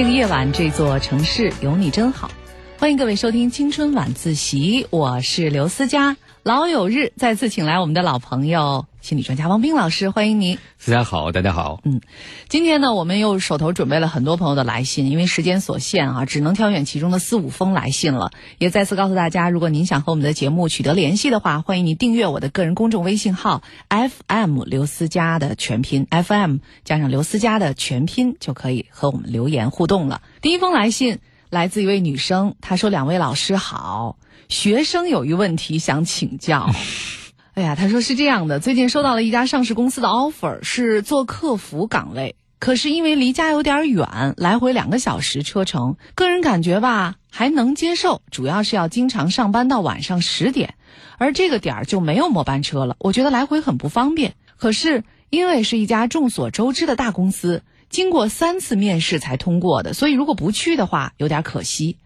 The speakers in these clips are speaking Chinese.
这个夜晚，这座城市有你真好。欢迎各位收听《青春晚自习》，我是刘思佳。老友日再次请来我们的老朋友心理专家王斌老师，欢迎您。大家好，大家好。嗯，今天呢，我们又手头准备了很多朋友的来信，因为时间所限啊，只能挑选其中的四五封来信了。也再次告诉大家，如果您想和我们的节目取得联系的话，欢迎您订阅我的个人公众微信号 FM 刘思佳的全拼 FM 加上刘思佳的全拼，就可以和我们留言互动了。第一封来信。来自一位女生，她说：“两位老师好，学生有一问题想请教。哎呀，他说是这样的，最近收到了一家上市公司的 offer，是做客服岗位，可是因为离家有点远，来回两个小时车程，个人感觉吧还能接受，主要是要经常上班到晚上十点，而这个点儿就没有末班车了，我觉得来回很不方便。可是因为是一家众所周知的大公司。”经过三次面试才通过的，所以如果不去的话，有点可惜。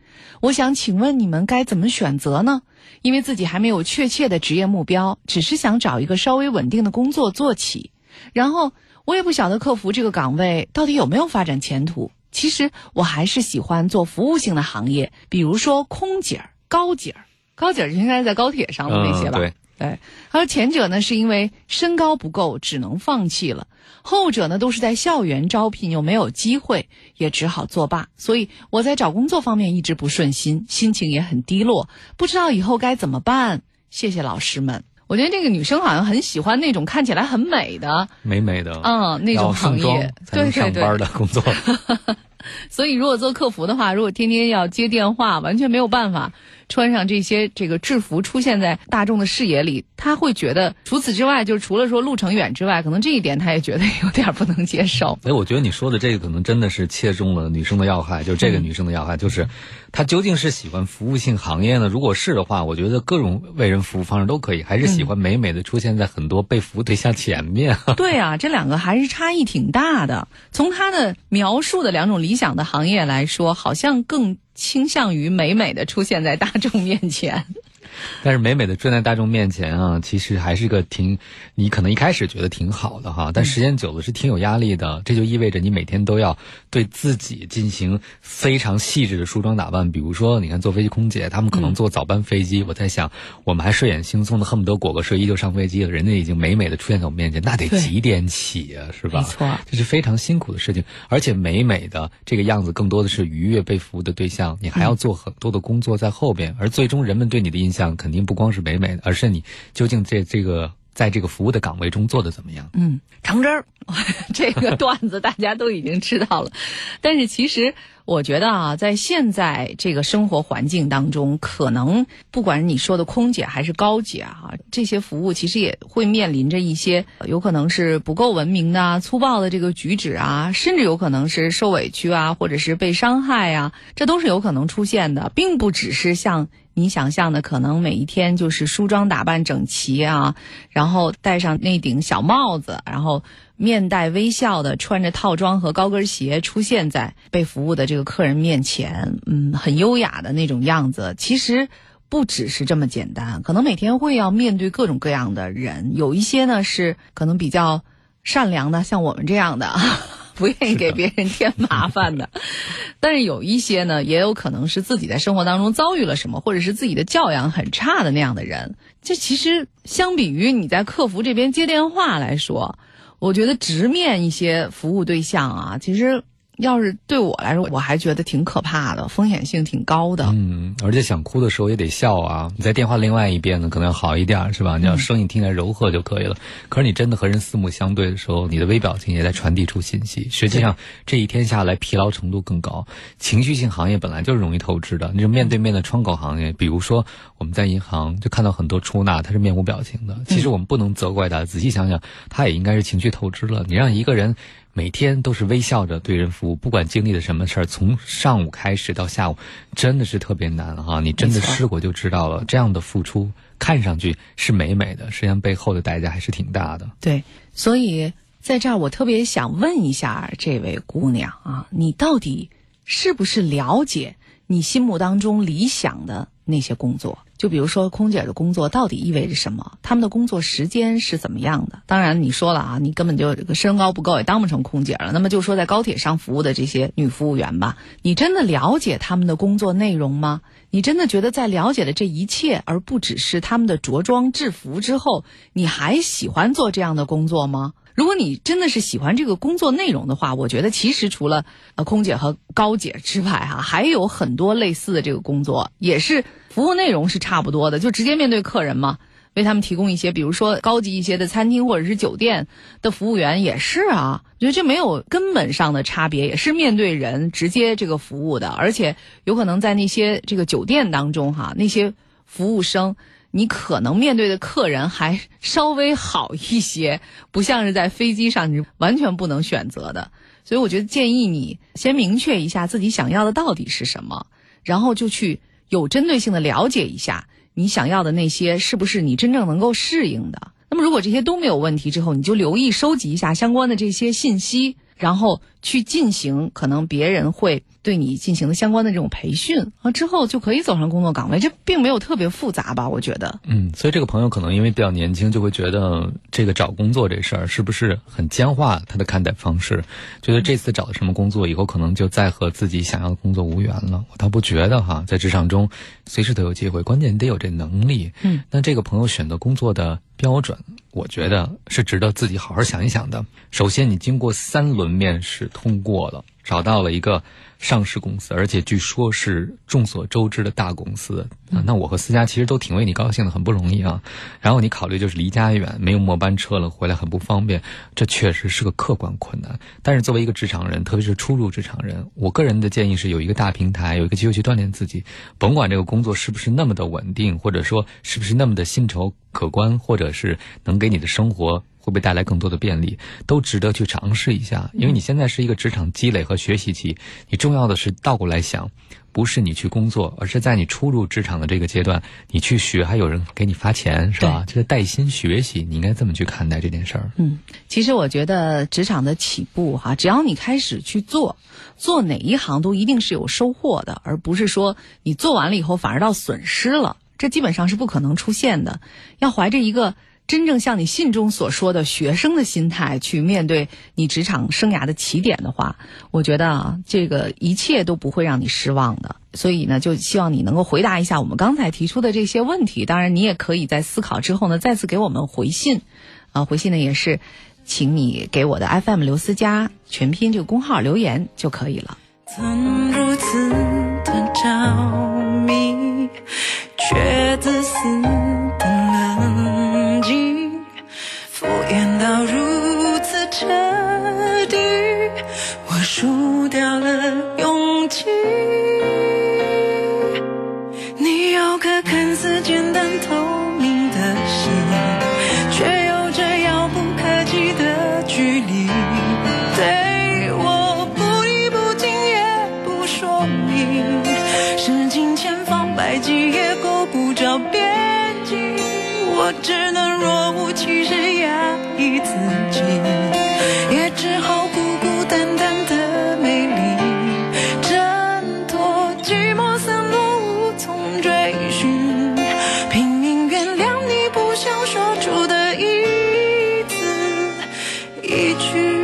我想请问你们该怎么选择呢？因为自己还没有确切的职业目标，只是想找一个稍微稳定的工作做起。然后我也不晓得客服这个岗位到底有没有发展前途。其实我还是喜欢做服务性的行业，比如说空姐儿、高姐儿。高姐儿应该在高铁上的那些吧？对，对，而前者呢是因为身高不够，只能放弃了；后者呢都是在校园招聘，又没有机会，也只好作罢。所以我在找工作方面一直不顺心，心情也很低落，不知道以后该怎么办。谢谢老师们。我觉得这个女生好像很喜欢那种看起来很美的、美美的，嗯，那种行业，对上班的工作。所以如果做客服的话，如果天天要接电话，完全没有办法。穿上这些这个制服出现在大众的视野里，他会觉得除此之外，就是除了说路程远之外，可能这一点他也觉得有点不能接受。哎，我觉得你说的这个可能真的是切中了女生的要害，就是这个女生的要害，就是她究竟是喜欢服务性行业呢？如果是的话，我觉得各种为人服务方式都可以，还是喜欢美美的出现在很多被服务对象前面。对啊，这两个还是差异挺大的。从他的描述的两种理想的行业来说，好像更。倾向于美美的出现在大众面前。但是美美的站在大众面前啊，其实还是个挺，你可能一开始觉得挺好的哈，但时间久了是挺有压力的。这就意味着你每天都要对自己进行非常细致的梳妆打扮。比如说，你看坐飞机空姐，他们可能坐早班飞机，我在想，我们还睡眼惺忪的，恨不得裹个睡衣就上飞机了。人家已经美美的出现在我们面前，那得几点起啊，是吧？没错，这是非常辛苦的事情。而且美美的这个样子，更多的是愉悦被服务的对象，你还要做很多的工作在后边，而最终人们对你的印象。肯定不光是美美的，而是你究竟在这个在这个服务的岗位中做的怎么样？嗯，长针儿，这个段子大家都已经知道了。但是其实我觉得啊，在现在这个生活环境当中，可能不管你说的空姐还是高姐啊，这些服务其实也会面临着一些有可能是不够文明的、粗暴的这个举止啊，甚至有可能是受委屈啊，或者是被伤害啊，这都是有可能出现的，并不只是像。你想象的可能每一天就是梳妆打扮整齐啊，然后戴上那顶小帽子，然后面带微笑的穿着套装和高跟鞋出现在被服务的这个客人面前，嗯，很优雅的那种样子。其实不只是这么简单，可能每天会要面对各种各样的人，有一些呢是可能比较善良的，像我们这样的。不愿意给别人添麻烦的，但是有一些呢，也有可能是自己在生活当中遭遇了什么，或者是自己的教养很差的那样的人。这其实相比于你在客服这边接电话来说，我觉得直面一些服务对象啊，其实。要是对我来说，我还觉得挺可怕的，风险性挺高的。嗯，而且想哭的时候也得笑啊。你在电话另外一边呢，可能要好一点，是吧？你要声音听起来柔和就可以了。可是你真的和人四目相对的时候，你的微表情也在传递出信息。实际上，这一天下来疲劳程度更高。情绪性行业本来就是容易透支的。那种面对面的窗口行业，比如说我们在银行就看到很多出纳，他是面无表情的。其实我们不能责怪他，仔细想想，他也应该是情绪透支了。你让一个人。每天都是微笑着对人服务，不管经历了什么事儿，从上午开始到下午，真的是特别难哈。你真的试过就知道了，这样的付出看上去是美美的，实际上背后的代价还是挺大的。对，所以在这儿我特别想问一下这位姑娘啊，你到底是不是了解你心目当中理想的那些工作？就比如说空姐的工作到底意味着什么？他们的工作时间是怎么样的？当然你说了啊，你根本就身高不够，也当不成空姐了。那么就说在高铁上服务的这些女服务员吧，你真的了解他们的工作内容吗？你真的觉得在了解了这一切，而不只是他们的着装制服之后，你还喜欢做这样的工作吗？如果你真的是喜欢这个工作内容的话，我觉得其实除了呃空姐和高姐之外，哈，还有很多类似的这个工作，也是服务内容是差不多的，就直接面对客人嘛，为他们提供一些，比如说高级一些的餐厅或者是酒店的服务员也是啊，我觉得这没有根本上的差别，也是面对人直接这个服务的，而且有可能在那些这个酒店当中哈，那些服务生。你可能面对的客人还稍微好一些，不像是在飞机上，你完全不能选择的。所以我觉得建议你先明确一下自己想要的到底是什么，然后就去有针对性的了解一下你想要的那些是不是你真正能够适应的。那么如果这些都没有问题之后，你就留意收集一下相关的这些信息。然后去进行可能别人会对你进行的相关的这种培训啊，之后就可以走上工作岗位，这并没有特别复杂吧？我觉得。嗯，所以这个朋友可能因为比较年轻，就会觉得这个找工作这事儿是不是很僵化？他的看待方式，觉得这次找的什么工作，以后可能就再和自己想要的工作无缘了。我倒不觉得哈，在职场中随时都有机会，关键你得有这能力。嗯，那这个朋友选择工作的标准。我觉得是值得自己好好想一想的。首先，你经过三轮面试通过了，找到了一个。上市公司，而且据说是众所周知的大公司啊。那我和思佳其实都挺为你高兴的，很不容易啊。然后你考虑就是离家远，没有末班车了，回来很不方便，这确实是个客观困难。但是作为一个职场人，特别是初入职场人，我个人的建议是有一个大平台，有一个机会去锻炼自己。甭管这个工作是不是那么的稳定，或者说是不是那么的薪酬可观，或者是能给你的生活。会不会带来更多的便利，都值得去尝试一下。因为你现在是一个职场积累和学习期，你重要的是倒过来想，不是你去工作，而是在你初入职场的这个阶段，你去学，还有人给你发钱，是吧？这是带薪学习，你应该这么去看待这件事儿。嗯，其实我觉得职场的起步哈，只要你开始去做，做哪一行都一定是有收获的，而不是说你做完了以后反而到损失了，这基本上是不可能出现的。要怀着一个。真正像你信中所说的学生的心态去面对你职场生涯的起点的话，我觉得啊，这个一切都不会让你失望的。所以呢，就希望你能够回答一下我们刚才提出的这些问题。当然，你也可以在思考之后呢，再次给我们回信。啊，回信呢也是，请你给我的 FM 刘思佳全拼这个公号留言就可以了。曾如此的着迷，却自私的冷静。敷衍到如此彻底，我输掉了勇气。我只能若无其事压抑自己也只好孤孤单单的美丽挣脱寂寞散落无从追寻拼命原谅你不想说出的一字一句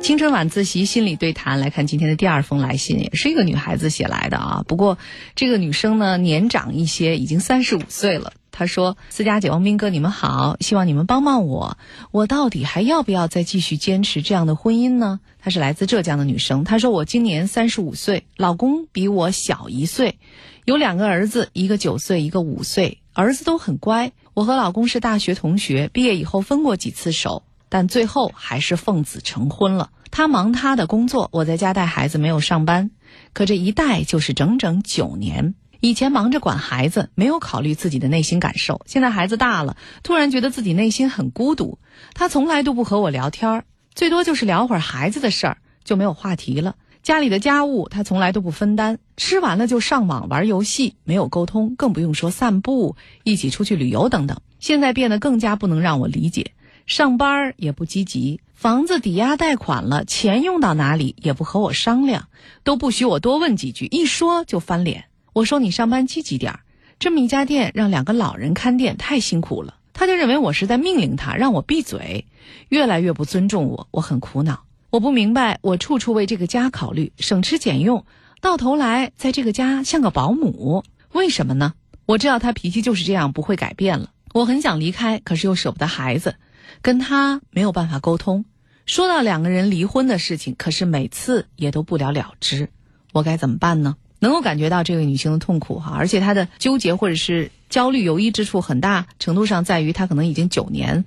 青春晚自习心理对谈来看今天的第二封来信也是一个女孩子写来的啊。不过这个女生呢年长一些已经三十五岁了。她说：“思佳姐、王斌哥，你们好，希望你们帮帮我，我到底还要不要再继续坚持这样的婚姻呢？”她是来自浙江的女生，她说：“我今年三十五岁，老公比我小一岁，有两个儿子，一个九岁，一个五岁，儿子都很乖。我和老公是大学同学，毕业以后分过几次手。”但最后还是奉子成婚了。他忙他的工作，我在家带孩子，没有上班。可这一带就是整整九年。以前忙着管孩子，没有考虑自己的内心感受。现在孩子大了，突然觉得自己内心很孤独。他从来都不和我聊天儿，最多就是聊会儿孩子的事儿，就没有话题了。家里的家务他从来都不分担，吃完了就上网玩游戏，没有沟通，更不用说散步、一起出去旅游等等。现在变得更加不能让我理解。上班也不积极，房子抵押贷款了，钱用到哪里也不和我商量，都不许我多问几句，一说就翻脸。我说你上班积极点儿，这么一家店让两个老人看店太辛苦了，他就认为我是在命令他让我闭嘴，越来越不尊重我，我很苦恼。我不明白，我处处为这个家考虑，省吃俭用，到头来在这个家像个保姆，为什么呢？我知道他脾气就是这样，不会改变了。我很想离开，可是又舍不得孩子，跟他没有办法沟通。说到两个人离婚的事情，可是每次也都不了了之。我该怎么办呢？能够感觉到这位女性的痛苦哈，而且她的纠结或者是焦虑犹疑之处，很大程度上在于她可能已经九年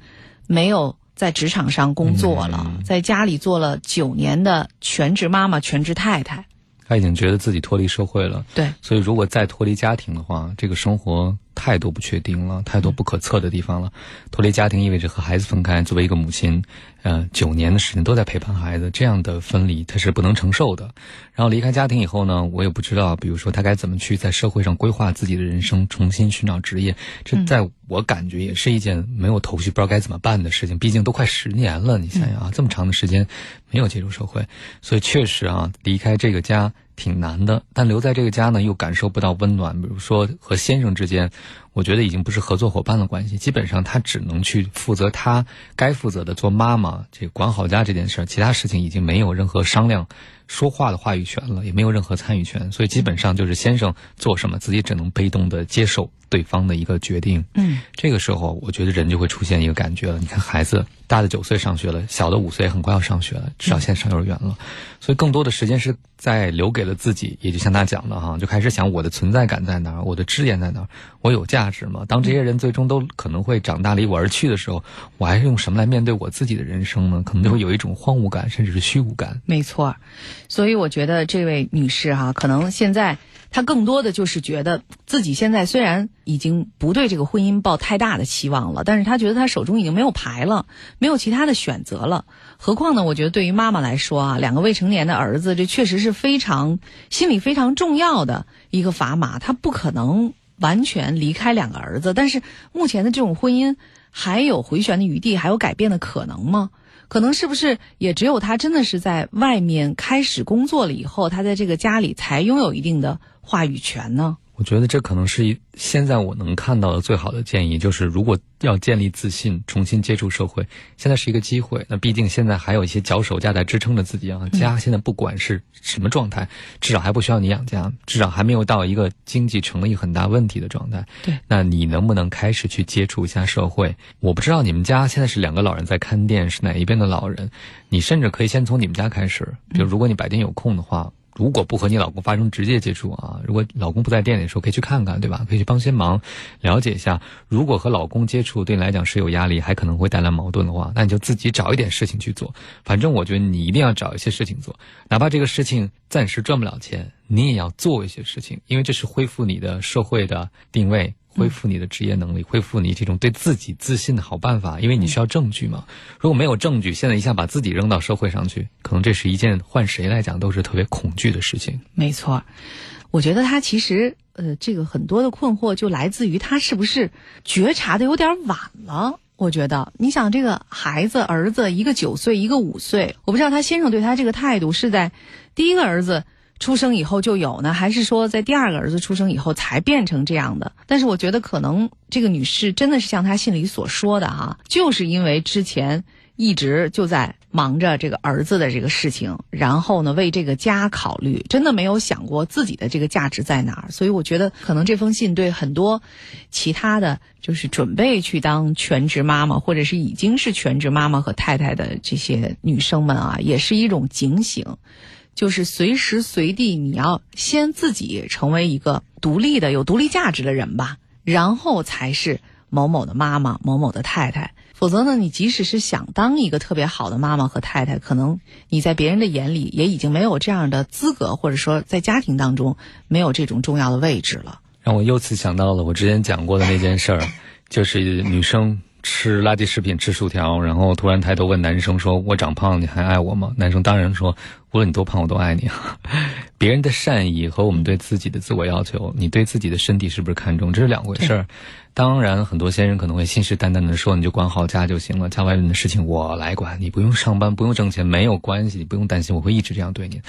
没有在职场上工作了，在家里做了九年的全职妈妈、全职太太。她已经觉得自己脱离社会了，对，所以如果再脱离家庭的话，这个生活。太多不确定了，太多不可测的地方了。脱离家庭意味着和孩子分开。作为一个母亲，呃，九年的时间都在陪伴孩子，这样的分离她是不能承受的。然后离开家庭以后呢，我也不知道，比如说她该怎么去在社会上规划自己的人生，重新寻找职业。这在我感觉也是一件没有头绪、不知道该怎么办的事情。毕竟都快十年了，你想想啊，这么长的时间没有接触社会，所以确实啊，离开这个家挺难的。但留在这个家呢，又感受不到温暖。比如说和先生之间。我觉得已经不是合作伙伴的关系，基本上他只能去负责他该负责的，做妈妈，这管好家这件事儿，其他事情已经没有任何商量、说话的话语权了，也没有任何参与权，所以基本上就是先生做什么，自己只能被动的接受对方的一个决定。嗯，这个时候我觉得人就会出现一个感觉了，你看孩子大的九岁上学了，小的五岁很快要上学了，至少现在上幼儿园了，所以更多的时间是在留给了自己，也就像他讲的哈，就开始想我的存在感在哪儿，我的支点在哪儿，我有价。价值吗？当这些人最终都可能会长大离我而去的时候，我还是用什么来面对我自己的人生呢？可能就会有一种荒芜感，甚至是虚无感。没错，所以我觉得这位女士哈，可能现在她更多的就是觉得自己现在虽然已经不对这个婚姻抱太大的期望了，但是她觉得她手中已经没有牌了，没有其他的选择了。何况呢？我觉得对于妈妈来说啊，两个未成年的儿子，这确实是非常心理非常重要的一个砝码，她不可能。完全离开两个儿子，但是目前的这种婚姻还有回旋的余地，还有改变的可能吗？可能是不是也只有他真的是在外面开始工作了以后，他在这个家里才拥有一定的话语权呢？我觉得这可能是一现在我能看到的最好的建议，就是如果要建立自信，重新接触社会，现在是一个机会。那毕竟现在还有一些脚手架在支撑着自己啊，家现在不管是什么状态，至少还不需要你养家，至少还没有到一个经济成了一个很大问题的状态。对，那你能不能开始去接触一下社会？我不知道你们家现在是两个老人在看店，是哪一边的老人？你甚至可以先从你们家开始，比如如果你白天有空的话。如果不和你老公发生直接接触啊，如果老公不在店里的时候，可以去看看，对吧？可以去帮些忙，了解一下。如果和老公接触对你来讲是有压力，还可能会带来矛盾的话，那你就自己找一点事情去做。反正我觉得你一定要找一些事情做，哪怕这个事情暂时赚不了钱，你也要做一些事情，因为这是恢复你的社会的定位。恢复你的职业能力，恢复你这种对自己自信的好办法，因为你需要证据嘛。如果没有证据，现在一下把自己扔到社会上去，可能这是一件换谁来讲都是特别恐惧的事情。没错，我觉得他其实呃，这个很多的困惑就来自于他是不是觉察的有点晚了。我觉得，你想这个孩子儿子一个九岁，一个五岁，我不知道他先生对他这个态度是在第一个儿子。出生以后就有呢，还是说在第二个儿子出生以后才变成这样的？但是我觉得可能这个女士真的是像她信里所说的哈，就是因为之前一直就在忙着这个儿子的这个事情，然后呢为这个家考虑，真的没有想过自己的这个价值在哪儿。所以我觉得可能这封信对很多其他的就是准备去当全职妈妈，或者是已经是全职妈妈和太太的这些女生们啊，也是一种警醒。就是随时随地，你要先自己成为一个独立的、有独立价值的人吧，然后才是某某的妈妈、某某的太太。否则呢，你即使是想当一个特别好的妈妈和太太，可能你在别人的眼里也已经没有这样的资格，或者说在家庭当中没有这种重要的位置了。让我由此想到了我之前讲过的那件事儿，就是女生。吃垃圾食品，吃薯条，然后突然抬头问男生说：“我长胖，你还爱我吗？”男生当然说：“无论你多胖，我都爱你。” 别人的善意和我们对自己的自我要求，你对自己的身体是不是看重，这是两回事儿。当然，很多先生可能会信誓旦旦的说：“你就管好家就行了，家外面的事情我来管，你不用上班，不用挣钱，没有关系，你不用担心，我会一直这样对你。”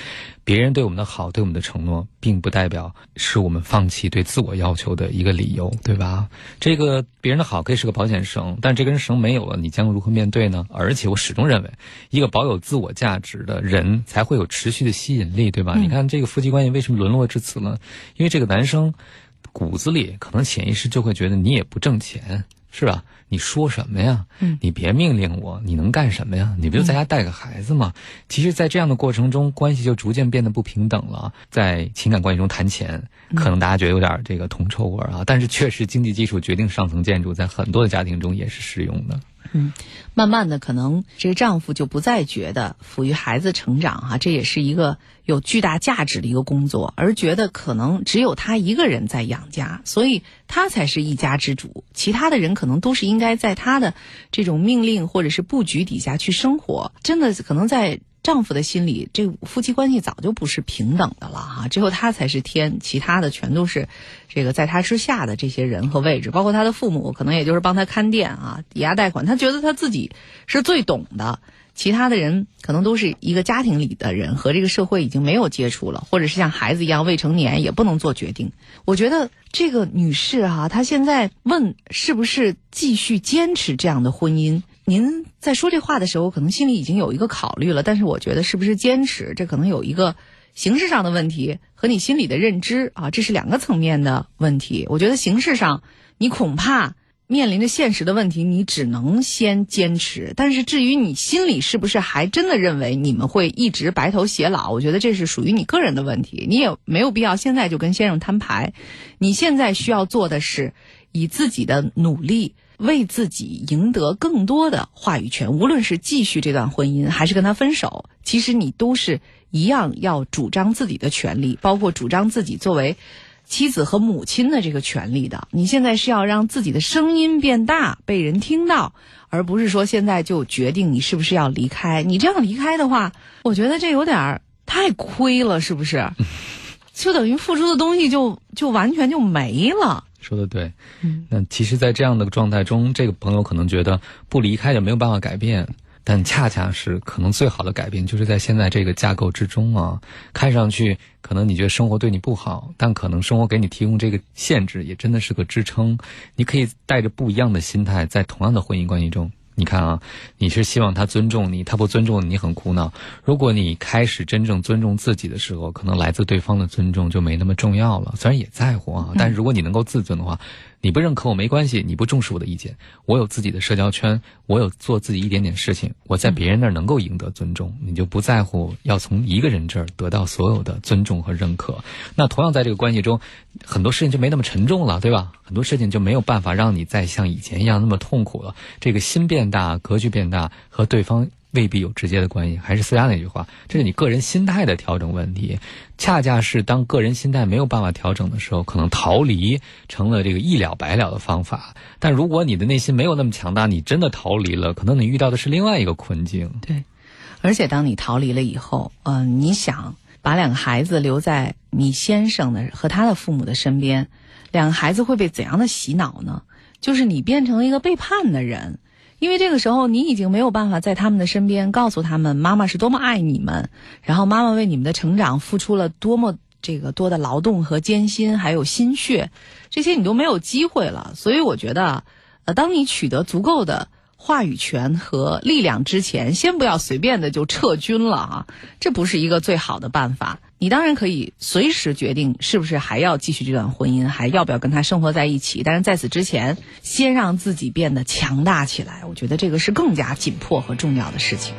别人对我们的好，对我们的承诺，并不代表是我们放弃对自我要求的一个理由，对吧？这个别人的好可以是个保险绳，但这根绳没有了，你将如何面对呢？而且我始终认为，一个保有自我价值的人才会有持续的吸引力，对吧？你看这个夫妻关系为什么沦落至此呢？因为这个男生。骨子里可能潜意识就会觉得你也不挣钱，是吧？你说什么呀？嗯，你别命令我，你能干什么呀？你不就在家带个孩子吗？其实，在这样的过程中，关系就逐渐变得不平等了。在情感关系中谈钱，可能大家觉得有点这个铜臭味啊，但是确实经济基础决定上层建筑，在很多的家庭中也是适用的。嗯，慢慢的，可能这个丈夫就不再觉得抚育孩子成长哈，这也是一个有巨大价值的一个工作，而觉得可能只有他一个人在养家，所以他才是一家之主，其他的人可能都是应该在他的这种命令或者是布局底下去生活。真的，可能在。丈夫的心里，这夫妻关系早就不是平等的了哈，只有他才是天，其他的全都是这个在他之下的这些人和位置，包括他的父母，可能也就是帮他看店啊，抵押贷款，他觉得他自己是最懂的，其他的人可能都是一个家庭里的人，和这个社会已经没有接触了，或者是像孩子一样未成年，也不能做决定。我觉得这个女士哈，她现在问是不是继续坚持这样的婚姻。您在说这话的时候，可能心里已经有一个考虑了，但是我觉得是不是坚持，这可能有一个形式上的问题和你心里的认知啊，这是两个层面的问题。我觉得形式上，你恐怕面临着现实的问题，你只能先坚持。但是至于你心里是不是还真的认为你们会一直白头偕老，我觉得这是属于你个人的问题，你也没有必要现在就跟先生摊牌。你现在需要做的是以自己的努力。为自己赢得更多的话语权，无论是继续这段婚姻，还是跟他分手，其实你都是一样要主张自己的权利，包括主张自己作为妻子和母亲的这个权利的。你现在是要让自己的声音变大，被人听到，而不是说现在就决定你是不是要离开。你这样离开的话，我觉得这有点太亏了，是不是？就等于付出的东西就就完全就没了。说的对，嗯那其实，在这样的状态中，这个朋友可能觉得不离开就没有办法改变，但恰恰是可能最好的改变，就是在现在这个架构之中啊。看上去可能你觉得生活对你不好，但可能生活给你提供这个限制，也真的是个支撑。你可以带着不一样的心态，在同样的婚姻关系中。你看啊，你是希望他尊重你，他不尊重你，你很苦恼。如果你开始真正尊重自己的时候，可能来自对方的尊重就没那么重要了。虽然也在乎啊，但是如果你能够自尊的话。你不认可我没关系，你不重视我的意见，我有自己的社交圈，我有做自己一点点事情，我在别人那儿能够赢得尊重，你就不在乎要从一个人这儿得到所有的尊重和认可。那同样在这个关系中，很多事情就没那么沉重了，对吧？很多事情就没有办法让你再像以前一样那么痛苦了。这个心变大，格局变大，和对方。未必有直接的关系，还是思佳那句话，这是你个人心态的调整问题。恰恰是当个人心态没有办法调整的时候，可能逃离成了这个一了百了的方法。但如果你的内心没有那么强大，你真的逃离了，可能你遇到的是另外一个困境。对，而且当你逃离了以后，嗯，你想把两个孩子留在你先生的和他的父母的身边，两个孩子会被怎样的洗脑呢？就是你变成了一个背叛的人。因为这个时候，你已经没有办法在他们的身边告诉他们妈妈是多么爱你们，然后妈妈为你们的成长付出了多么这个多的劳动和艰辛，还有心血，这些你都没有机会了。所以我觉得，呃，当你取得足够的。话语权和力量之前，先不要随便的就撤军了啊！这不是一个最好的办法。你当然可以随时决定是不是还要继续这段婚姻，还要不要跟他生活在一起。但是在此之前，先让自己变得强大起来，我觉得这个是更加紧迫和重要的事情。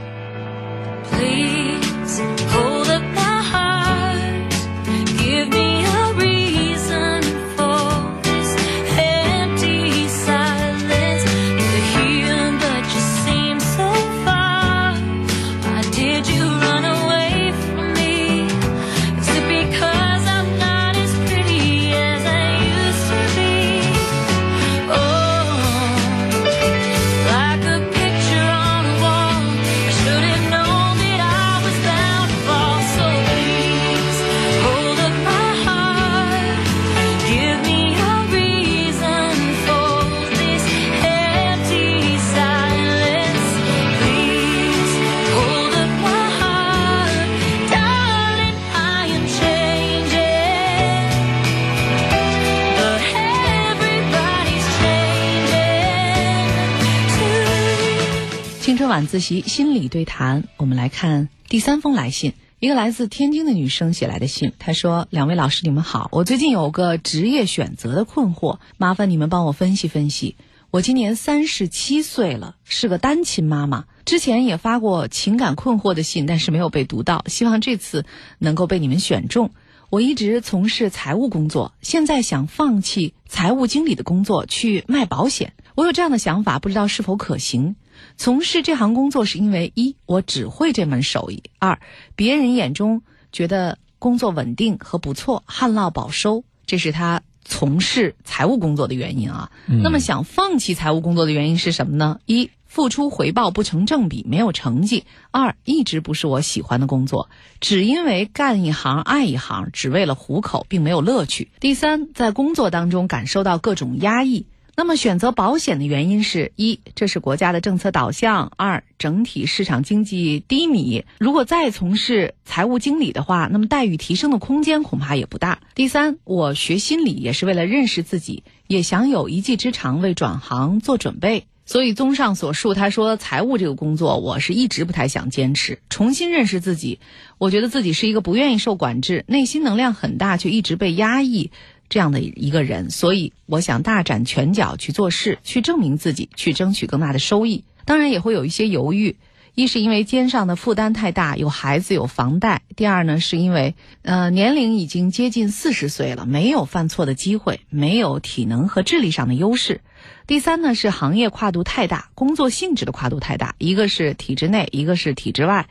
晚自习心理对谈，我们来看第三封来信。一个来自天津的女生写来的信，她说：“两位老师，你们好，我最近有个职业选择的困惑，麻烦你们帮我分析分析。我今年三十七岁了，是个单亲妈妈。之前也发过情感困惑的信，但是没有被读到，希望这次能够被你们选中。我一直从事财务工作，现在想放弃财务经理的工作，去卖保险。我有这样的想法，不知道是否可行。”从事这行工作是因为一我只会这门手艺，二别人眼中觉得工作稳定和不错，旱涝保收，这是他从事财务工作的原因啊。那么想放弃财务工作的原因是什么呢？一付出回报不成正比，没有成绩；二一直不是我喜欢的工作，只因为干一行爱一行，只为了糊口，并没有乐趣；第三在工作当中感受到各种压抑。那么选择保险的原因是一，这是国家的政策导向；二，整体市场经济低迷，如果再从事财务经理的话，那么待遇提升的空间恐怕也不大。第三，我学心理也是为了认识自己，也想有一技之长，为转行做准备。所以，综上所述，他说财务这个工作，我是一直不太想坚持。重新认识自己，我觉得自己是一个不愿意受管制，内心能量很大，却一直被压抑。这样的一个人，所以我想大展拳脚去做事，去证明自己，去争取更大的收益。当然也会有一些犹豫，一是因为肩上的负担太大，有孩子有房贷；第二呢，是因为呃年龄已经接近四十岁了，没有犯错的机会，没有体能和智力上的优势；第三呢，是行业跨度太大，工作性质的跨度太大，一个是体制内，一个是体制外，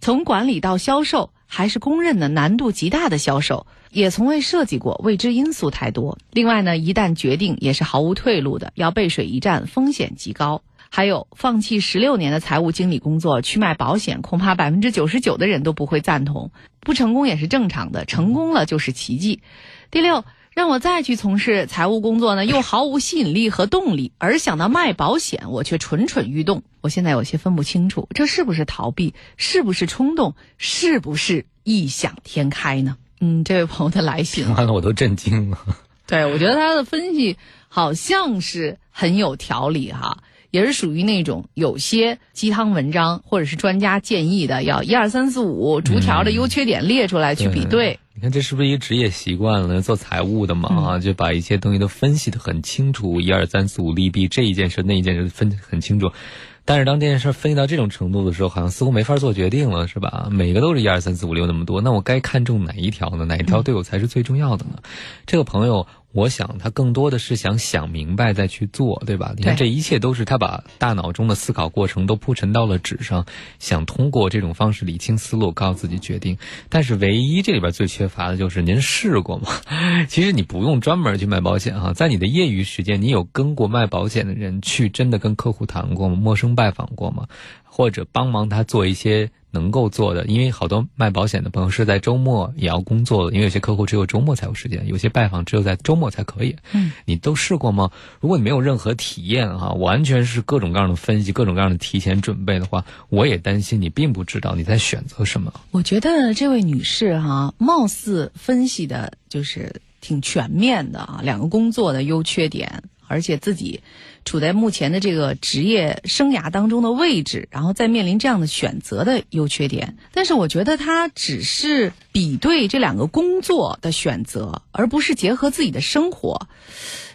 从管理到销售，还是公认的难度极大的销售。也从未设计过，未知因素太多。另外呢，一旦决定也是毫无退路的，要背水一战，风险极高。还有，放弃十六年的财务经理工作去卖保险，恐怕百分之九十九的人都不会赞同。不成功也是正常的，成功了就是奇迹。第六，让我再去从事财务工作呢，又毫无吸引力和动力，而想到卖保险，我却蠢蠢欲动。我现在有些分不清楚，这是不是逃避？是不是冲动？是不是异想天开呢？嗯，这位朋友的来信，完了我都震惊了。对，我觉得他的分析好像是很有条理哈，也是属于那种有些鸡汤文章或者是专家建议的，要一二三四五逐条的优缺点列出来去比对。你看这是不是一个职业习惯了？做财务的嘛啊，就把一些东西都分析的很清楚，一二三四五利弊，这一件事那一件事分很清楚。但是当这件事分析到这种程度的时候，好像似乎没法做决定了，是吧？每个都是一二三四五六那么多，那我该看重哪一条呢？哪一条对我才是最重要的呢？这个朋友。我想他更多的是想想明白再去做，对吧？你看这一切都是他把大脑中的思考过程都铺陈到了纸上，想通过这种方式理清思路，告诉自己决定。但是唯一这里边最缺乏的就是您试过吗？其实你不用专门去卖保险哈，在你的业余时间，你有跟过卖保险的人去真的跟客户谈过吗？陌生拜访过吗？或者帮忙他做一些。能够做的，因为好多卖保险的朋友是在周末也要工作的，因为有些客户只有周末才有时间，有些拜访只有在周末才可以。嗯，你都试过吗？如果你没有任何体验哈，完全是各种各样的分析，各种各样的提前准备的话，我也担心你并不知道你在选择什么。我觉得这位女士哈，貌似分析的就是挺全面的啊，两个工作的优缺点。而且自己处在目前的这个职业生涯当中的位置，然后再面临这样的选择的优缺点。但是我觉得他只是比对这两个工作的选择，而不是结合自己的生活。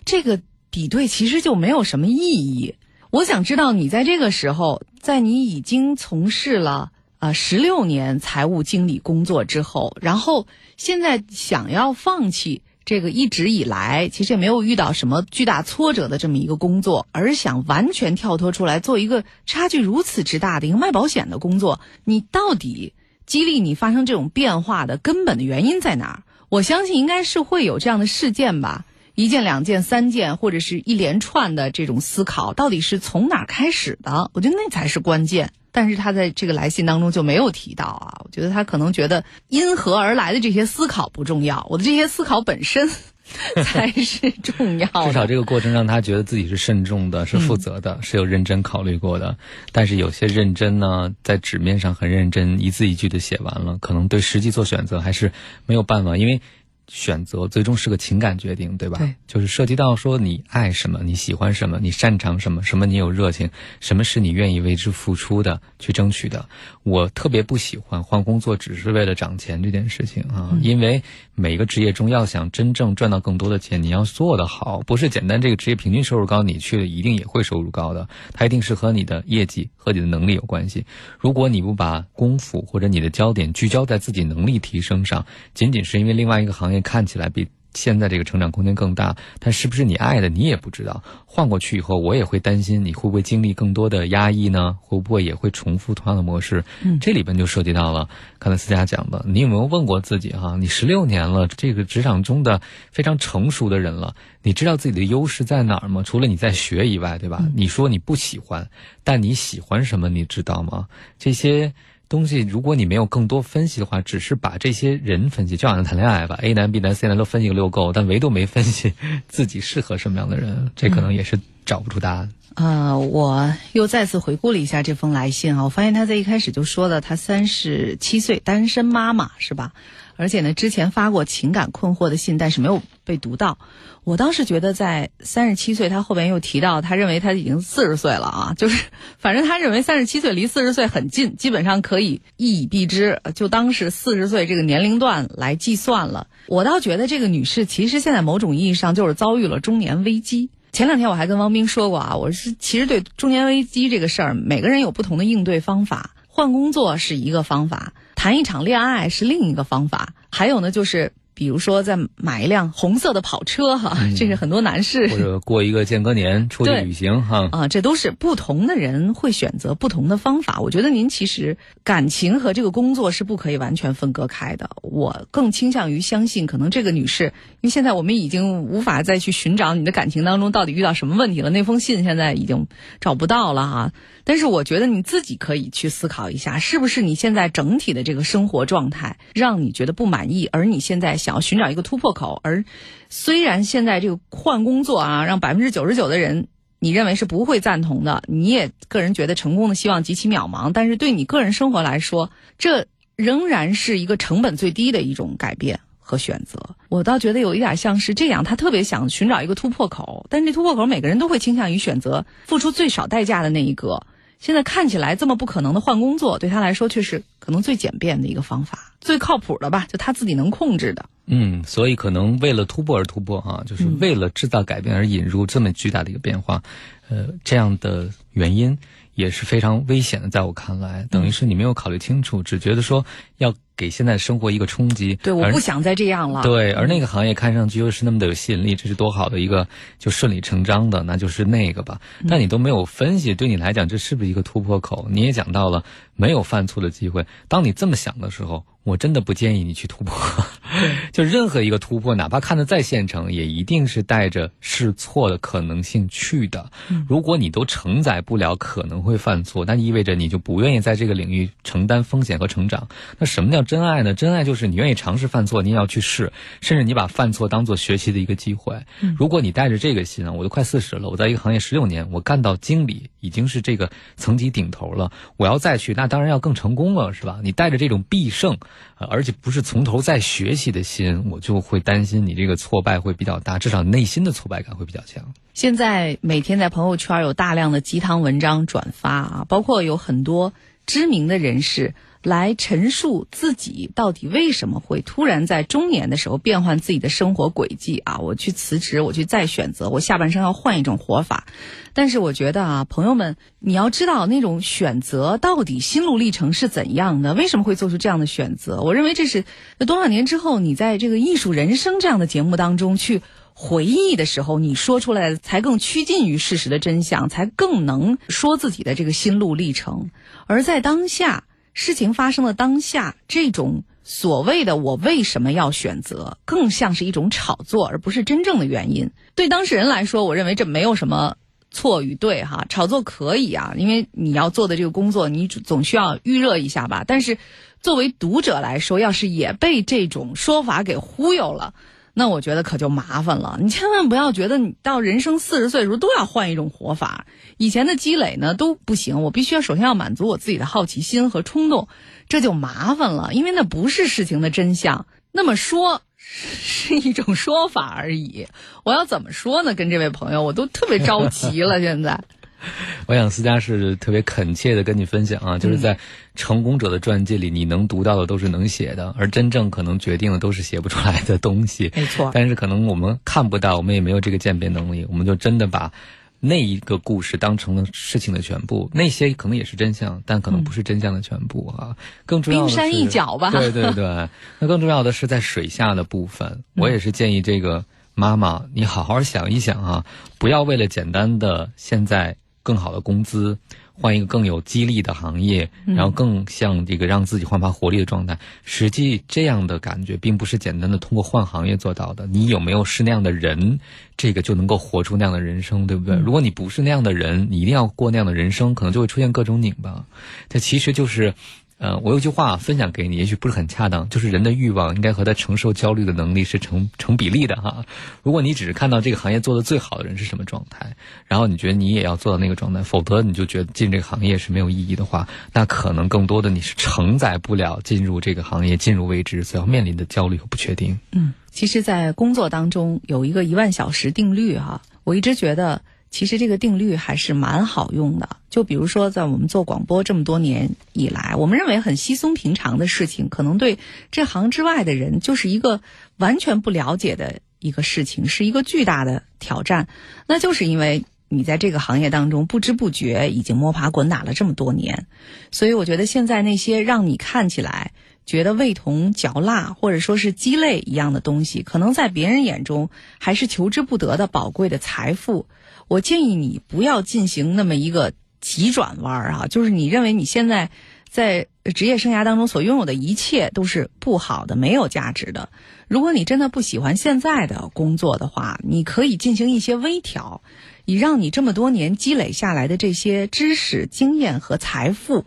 这个比对其实就没有什么意义。我想知道你在这个时候，在你已经从事了啊十六年财务经理工作之后，然后现在想要放弃。这个一直以来其实也没有遇到什么巨大挫折的这么一个工作，而想完全跳脱出来做一个差距如此之大的一个卖保险的工作，你到底激励你发生这种变化的根本的原因在哪儿？我相信应该是会有这样的事件吧，一件、两件、三件，或者是一连串的这种思考，到底是从哪开始的？我觉得那才是关键。但是他在这个来信当中就没有提到啊，我觉得他可能觉得因何而来的这些思考不重要，我的这些思考本身 才是重要。至少这个过程让他觉得自己是慎重的，是负责的，是有认真考虑过的。但是有些认真呢，在纸面上很认真，一字一句的写完了，可能对实际做选择还是没有办法，因为。选择最终是个情感决定，对吧？对，就是涉及到说你爱什么，你喜欢什么，你擅长什么，什么你有热情，什么是你愿意为之付出的，去争取的。我特别不喜欢换工作只是为了涨钱这件事情啊，因为每个职业中要想真正赚到更多的钱，你要做得好，不是简单这个职业平均收入高，你去了一定也会收入高的，它一定是和你的业绩和你的能力有关系。如果你不把功夫或者你的焦点聚焦在自己能力提升上，仅仅是因为另外一个行业看起来比现在这个成长空间更大，但是不是你爱的你也不知道。换过去以后，我也会担心你会不会经历更多的压抑呢？会不会也会重复同样的模式？嗯，这里边就涉及到了刚才思佳讲的，你有没有问过自己哈？你十六年了，这个职场中的非常成熟的人了，你知道自己的优势在哪儿吗？除了你在学以外，对吧？你说你不喜欢，但你喜欢什么？你知道吗？这些。东西，如果你没有更多分析的话，只是把这些人分析，就好像谈恋爱吧，A 男、B 男、C 男都分析个六够，但唯独没分析 自己适合什么样的人，这可能也是找不出答案。呃，我又再次回顾了一下这封来信啊，我发现他在一开始就说了，他三十七岁，单身妈妈，是吧？而且呢，之前发过情感困惑的信，但是没有被读到。我当时觉得，在三十七岁，他后边又提到，他认为他已经四十岁了啊，就是反正他认为三十七岁离四十岁很近，基本上可以一以蔽之，就当是四十岁这个年龄段来计算了。我倒觉得这个女士其实现在某种意义上就是遭遇了中年危机。前两天我还跟汪斌说过啊，我是其实对中年危机这个事儿，每个人有不同的应对方法，换工作是一个方法。谈一场恋爱是另一个方法，还有呢，就是比如说再买一辆红色的跑车哈，这是很多男士或者过一个间隔年出去旅行哈 啊，这都是不同的人会选择不同的方法。我觉得您其实感情和这个工作是不可以完全分割开的。我更倾向于相信，可能这个女士，因为现在我们已经无法再去寻找你的感情当中到底遇到什么问题了，那封信现在已经找不到了哈。但是我觉得你自己可以去思考一下，是不是你现在整体的这个生活状态让你觉得不满意，而你现在想要寻找一个突破口。而虽然现在这个换工作啊，让百分之九十九的人你认为是不会赞同的，你也个人觉得成功的希望极其渺茫。但是对你个人生活来说，这仍然是一个成本最低的一种改变和选择。我倒觉得有一点像是这样，他特别想寻找一个突破口，但是这突破口每个人都会倾向于选择付出最少代价的那一个。现在看起来这么不可能的换工作，对他来说却是可能最简便的一个方法，最靠谱的吧？就他自己能控制的。嗯，所以可能为了突破而突破啊，就是为了制造改变而引入这么巨大的一个变化，呃，这样的原因也是非常危险的。在我看来，等于是你没有考虑清楚，只觉得说要。给现在生活一个冲击，对，我不想再这样了。对，而那个行业看上去又是那么的有吸引力，这是多好的一个就顺理成章的，那就是那个吧。但你都没有分析，对你来讲这是不是一个突破口？你也讲到了没有犯错的机会。当你这么想的时候，我真的不建议你去突破。就任何一个突破，哪怕看得再现成，也一定是带着试错的可能性去的。如果你都承载不了可能会犯错，那意味着你就不愿意在这个领域承担风险和成长。那什么叫？真爱呢？真爱就是你愿意尝试犯错，你也要去试，甚至你把犯错当做学习的一个机会。如果你带着这个心啊，我都快四十了，我在一个行业十六年，我干到经理已经是这个层级顶头了，我要再去，那当然要更成功了，是吧？你带着这种必胜，而且不是从头再学习的心，我就会担心你这个挫败会比较大，至少内心的挫败感会比较强。现在每天在朋友圈有大量的鸡汤文章转发啊，包括有很多知名的人士。来陈述自己到底为什么会突然在中年的时候变换自己的生活轨迹啊？我去辞职，我去再选择，我下半生要换一种活法。但是我觉得啊，朋友们，你要知道那种选择到底心路历程是怎样的？为什么会做出这样的选择？我认为这是多少年之后，你在这个艺术人生这样的节目当中去回忆的时候，你说出来才更趋近于事实的真相，才更能说自己的这个心路历程。而在当下。事情发生的当下，这种所谓的“我为什么要选择”，更像是一种炒作，而不是真正的原因。对当事人来说，我认为这没有什么错与对哈，炒作可以啊，因为你要做的这个工作，你总需要预热一下吧。但是，作为读者来说，要是也被这种说法给忽悠了。那我觉得可就麻烦了，你千万不要觉得你到人生四十岁的时候都要换一种活法，以前的积累呢都不行，我必须要首先要满足我自己的好奇心和冲动，这就麻烦了，因为那不是事情的真相。那么说是 一种说法而已。我要怎么说呢？跟这位朋友，我都特别着急了。现在，我想思佳是特别恳切的跟你分享啊，就是在成功者的传记里，你能读到的都是能写的，而真正可能决定的都是写不出来的东西。没错，但是可能我们看不到，我们也没有这个鉴别能力，我们就真的把。那一个故事当成了事情的全部，那些可能也是真相，但可能不是真相的全部啊。更重要的是冰山一角吧。对对对，那更重要的是在水下的部分。我也是建议这个妈妈，你好好想一想啊，不要为了简单的现在更好的工资。换一个更有激励的行业，然后更像这个让自己焕发活力的状态。实际这样的感觉并不是简单的通过换行业做到的。你有没有是那样的人，这个就能够活出那样的人生，对不对？如果你不是那样的人，你一定要过那样的人生，可能就会出现各种拧巴。这其实就是。呃，我有句话分享给你，也许不是很恰当，就是人的欲望应该和他承受焦虑的能力是成成比例的哈。如果你只是看到这个行业做的最好的人是什么状态，然后你觉得你也要做到那个状态，否则你就觉得进这个行业是没有意义的话，那可能更多的你是承载不了进入这个行业、进入未知所要面临的焦虑和不确定。嗯，其实，在工作当中有一个一万小时定律哈，我一直觉得。其实这个定律还是蛮好用的。就比如说，在我们做广播这么多年以来，我们认为很稀松平常的事情，可能对这行之外的人就是一个完全不了解的一个事情，是一个巨大的挑战。那就是因为你在这个行业当中不知不觉已经摸爬滚打了这么多年，所以我觉得现在那些让你看起来觉得味同嚼蜡或者说是鸡肋一样的东西，可能在别人眼中还是求之不得的宝贵的财富。我建议你不要进行那么一个急转弯儿啊，就是你认为你现在在职业生涯当中所拥有的一切都是不好的、没有价值的。如果你真的不喜欢现在的工作的话，你可以进行一些微调，以让你这么多年积累下来的这些知识、经验和财富，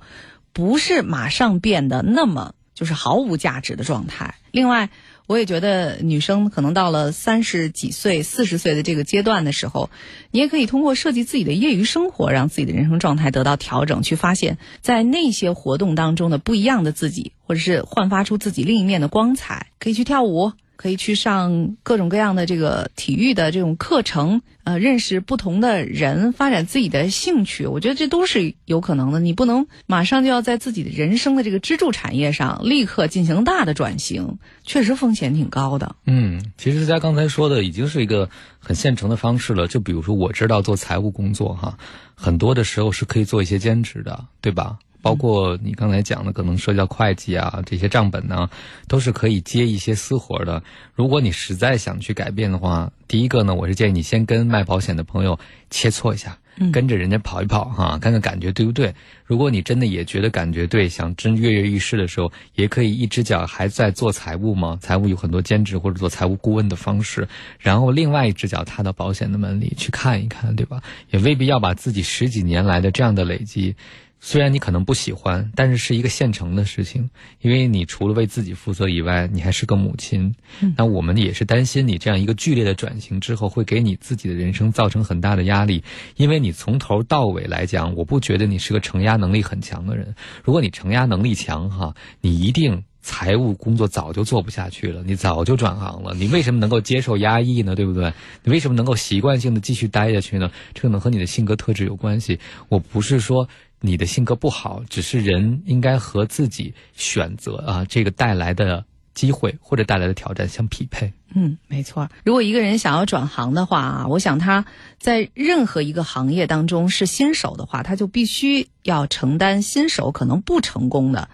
不是马上变得那么就是毫无价值的状态。另外。我也觉得，女生可能到了三十几岁、四十岁的这个阶段的时候，你也可以通过设计自己的业余生活，让自己的人生状态得到调整，去发现，在那些活动当中的不一样的自己，或者是焕发出自己另一面的光彩。可以去跳舞。可以去上各种各样的这个体育的这种课程，呃，认识不同的人，发展自己的兴趣。我觉得这都是有可能的。你不能马上就要在自己的人生的这个支柱产业上立刻进行大的转型，确实风险挺高的。嗯，其实大家刚才说的已经是一个很现成的方式了。就比如说，我知道做财务工作哈，很多的时候是可以做一些兼职的，对吧？包括你刚才讲的，可能涉及到会计啊，这些账本呢，都是可以接一些私活的。如果你实在想去改变的话，第一个呢，我是建议你先跟卖保险的朋友切磋一下，跟着人家跑一跑哈，看看感觉对不对。如果你真的也觉得感觉对，想真跃跃欲试的时候，也可以一只脚还在做财务嘛？财务有很多兼职或者做财务顾问的方式，然后另外一只脚踏到保险的门里去看一看，对吧？也未必要把自己十几年来的这样的累积。虽然你可能不喜欢，但是是一个现成的事情，因为你除了为自己负责以外，你还是个母亲。那我们也是担心你这样一个剧烈的转型之后，会给你自己的人生造成很大的压力，因为你从头到尾来讲，我不觉得你是个承压能力很强的人。如果你承压能力强哈，你一定财务工作早就做不下去了，你早就转行了。你为什么能够接受压抑呢？对不对？你为什么能够习惯性的继续待下去呢？这可能和你的性格特质有关系。我不是说。你的性格不好，只是人应该和自己选择啊，这个带来的机会或者带来的挑战相匹配。嗯，没错。如果一个人想要转行的话啊，我想他在任何一个行业当中是新手的话，他就必须要承担新手可能不成功的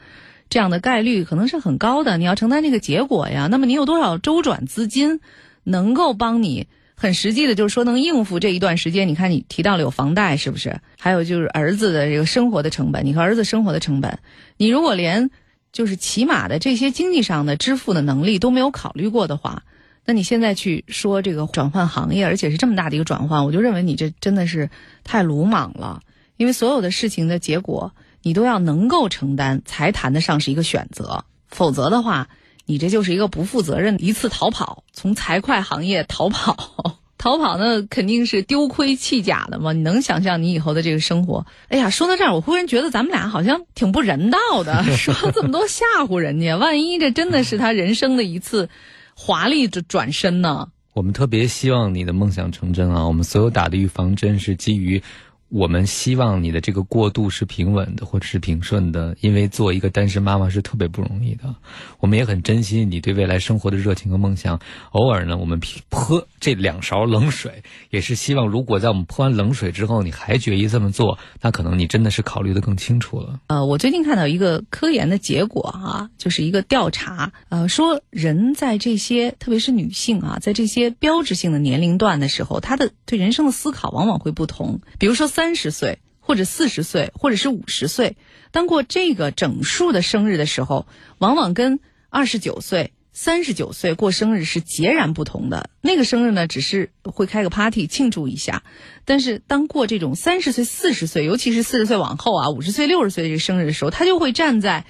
这样的概率，可能是很高的。你要承担这个结果呀。那么你有多少周转资金能够帮你？很实际的，就是说能应付这一段时间。你看，你提到了有房贷，是不是？还有就是儿子的这个生活的成本，你和儿子生活的成本，你如果连就是起码的这些经济上的支付的能力都没有考虑过的话，那你现在去说这个转换行业，而且是这么大的一个转换，我就认为你这真的是太鲁莽了。因为所有的事情的结果，你都要能够承担，才谈得上是一个选择。否则的话。你这就是一个不负责任一次逃跑，从财会行业逃跑，逃跑那肯定是丢盔弃甲的嘛。你能想象你以后的这个生活？哎呀，说到这儿，我忽然觉得咱们俩好像挺不人道的，说这么多吓唬人家，万一这真的是他人生的一次华丽的转身呢？我们特别希望你的梦想成真啊！我们所有打的预防针是基于。我们希望你的这个过渡是平稳的，或者是平顺的，因为做一个单身妈妈是特别不容易的。我们也很珍惜你对未来生活的热情和梦想。偶尔呢，我们泼这两勺冷水，也是希望如果在我们泼完冷水之后，你还决意这么做，那可能你真的是考虑的更清楚了。呃，我最近看到一个科研的结果啊，就是一个调查，呃，说人在这些，特别是女性啊，在这些标志性的年龄段的时候，她的对人生的思考往往会不同。比如说。三十岁，或者四十岁，或者是五十岁，当过这个整数的生日的时候，往往跟二十九岁、三十九岁过生日是截然不同的。那个生日呢，只是会开个 party 庆祝一下，但是当过这种三十岁、四十岁，尤其是四十岁往后啊，五十岁、六十岁的这个生日的时候，他就会站在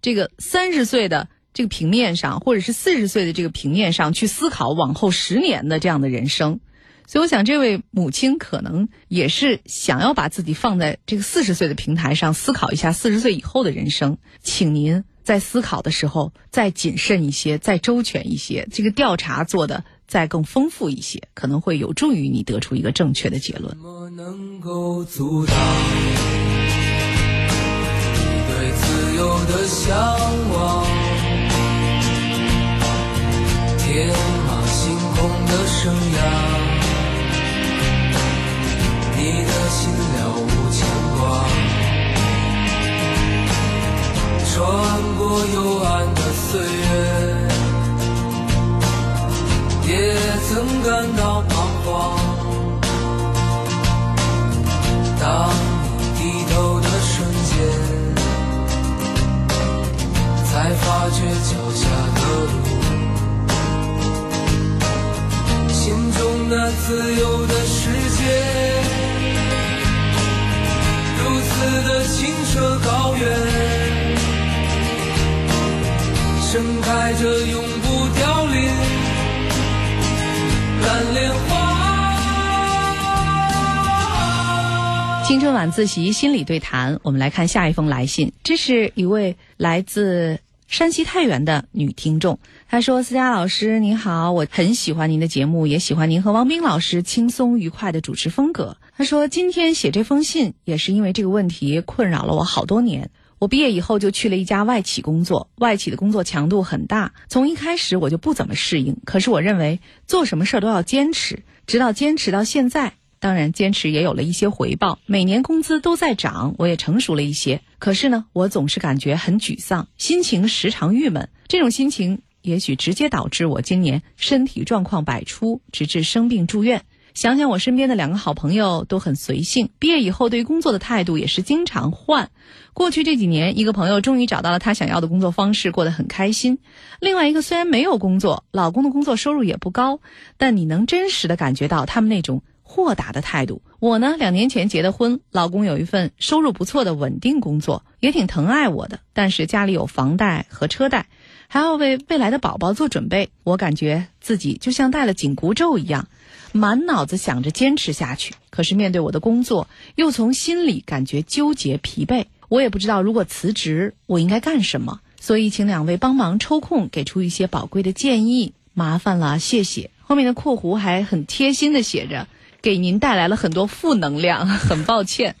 这个三十岁的这个平面上，或者是四十岁的这个平面上去思考往后十年的这样的人生。所以，我想这位母亲可能也是想要把自己放在这个四十岁的平台上，思考一下四十岁以后的人生。请您在思考的时候再谨慎一些，再周全一些，这个调查做的再更丰富一些，可能会有助于你得出一个正确的结论。能够阻挡你对自由的向往？天马行空的生涯。你的心了无牵挂，穿过幽暗的岁月，也曾感到彷徨。晚自习心理对谈，我们来看下一封来信。这是一位来自山西太原的女听众，她说：“思佳老师您好，我很喜欢您的节目，也喜欢您和王斌老师轻松愉快的主持风格。”她说：“今天写这封信也是因为这个问题困扰了我好多年。我毕业以后就去了一家外企工作，外企的工作强度很大，从一开始我就不怎么适应。可是我认为做什么事儿都要坚持，直到坚持到现在。当然，坚持也有了一些回报，每年工资都在涨，我也成熟了一些。可是呢，我总是感觉很沮丧，心情时常郁闷。这种心情也许直接导致我今年身体状况百出，直至生病住院。”想想我身边的两个好朋友都很随性，毕业以后对工作的态度也是经常换。过去这几年，一个朋友终于找到了他想要的工作方式，过得很开心；另外一个虽然没有工作，老公的工作收入也不高，但你能真实的感觉到他们那种豁达的态度。我呢，两年前结的婚，老公有一份收入不错的稳定工作，也挺疼爱我的，但是家里有房贷和车贷，还要为未来的宝宝做准备，我感觉自己就像戴了紧箍咒一样。满脑子想着坚持下去，可是面对我的工作，又从心里感觉纠结疲惫。我也不知道如果辞职，我应该干什么。所以，请两位帮忙抽空给出一些宝贵的建议，麻烦了，谢谢。后面的括弧还很贴心的写着，给您带来了很多负能量，很抱歉。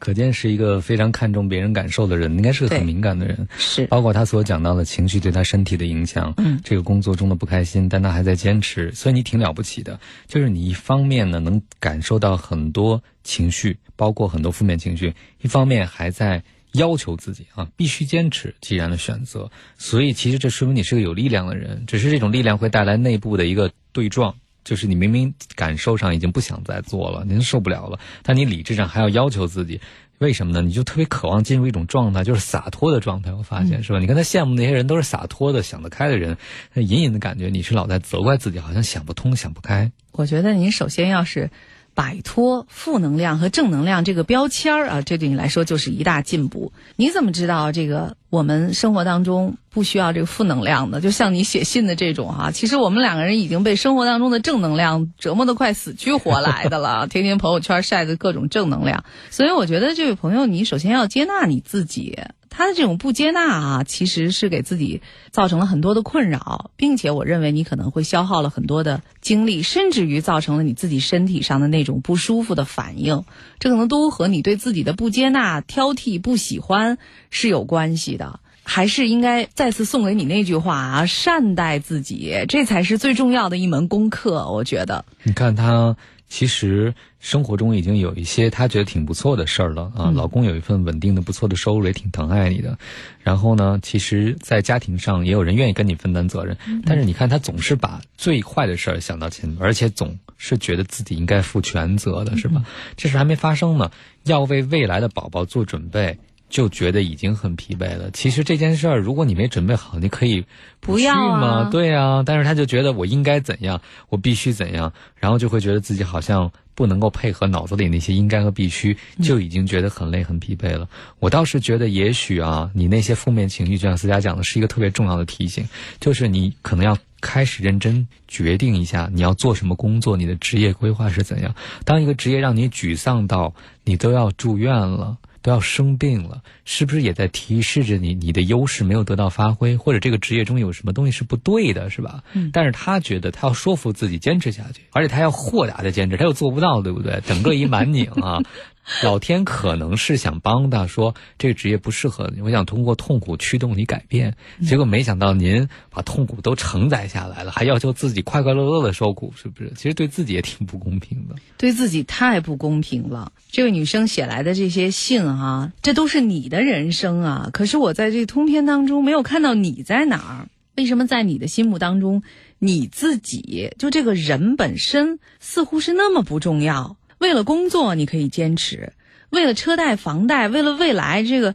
可见是一个非常看重别人感受的人，应该是个很敏感的人。是，包括他所讲到的情绪对他身体的影响，嗯，这个工作中的不开心，但他还在坚持，所以你挺了不起的。就是你一方面呢能感受到很多情绪，包括很多负面情绪，一方面还在要求自己啊，必须坚持既然的选择。所以其实这说明你是个有力量的人，只是这种力量会带来内部的一个对撞。就是你明明感受上已经不想再做了，您受不了了，但你理智上还要要求自己，为什么呢？你就特别渴望进入一种状态，就是洒脱的状态。我发现是吧？你刚才羡慕那些人都是洒脱的、想得开的人，隐隐的感觉你是老在责怪自己，好像想不通、想不开。我觉得您首先要是。摆脱负能量和正能量这个标签儿啊，这对你来说就是一大进步。你怎么知道这个我们生活当中不需要这个负能量呢？就像你写信的这种哈，其实我们两个人已经被生活当中的正能量折磨得快死去活来的了，天天朋友圈晒的各种正能量。所以我觉得这位朋友，你首先要接纳你自己。他的这种不接纳啊，其实是给自己造成了很多的困扰，并且我认为你可能会消耗了很多的精力，甚至于造成了你自己身体上的那种不舒服的反应，这可能都和你对自己的不接纳、挑剔、不喜欢是有关系的。还是应该再次送给你那句话啊，善待自己，这才是最重要的一门功课。我觉得，你看他。其实生活中已经有一些他觉得挺不错的事儿了啊，老公有一份稳定的不错的收入，也挺疼爱你的。然后呢，其实，在家庭上也有人愿意跟你分担责任。但是你看，他总是把最坏的事儿想到前面，而且总是觉得自己应该负全责的，是吧？这事还没发生呢，要为未来的宝宝做准备。就觉得已经很疲惫了。其实这件事儿，如果你没准备好，你可以不要吗？对呀，但是他就觉得我应该怎样，我必须怎样，然后就会觉得自己好像不能够配合脑子里那些应该和必须，就已经觉得很累很疲惫了。我倒是觉得，也许啊，你那些负面情绪，就像思佳讲的，是一个特别重要的提醒，就是你可能要开始认真决定一下，你要做什么工作，你的职业规划是怎样。当一个职业让你沮丧到你都要住院了。都要生病了，是不是也在提示着你，你的优势没有得到发挥，或者这个职业中有什么东西是不对的，是吧？嗯。但是他觉得他要说服自己坚持下去，而且他要豁达的坚持，他又做不到，对不对？整个一满拧啊。老天可能是想帮他，说这个职业不适合你，我想通过痛苦驱动你改变。结果没想到您把痛苦都承载下来了，还要求自己快快乐乐的受苦，是不是？其实对自己也挺不公平的，对自己太不公平了。这位女生写来的这些信啊，这都是你的人生啊。可是我在这通篇当中没有看到你在哪儿？为什么在你的心目当中，你自己就这个人本身似乎是那么不重要？为了工作，你可以坚持；为了车贷、房贷，为了未来这个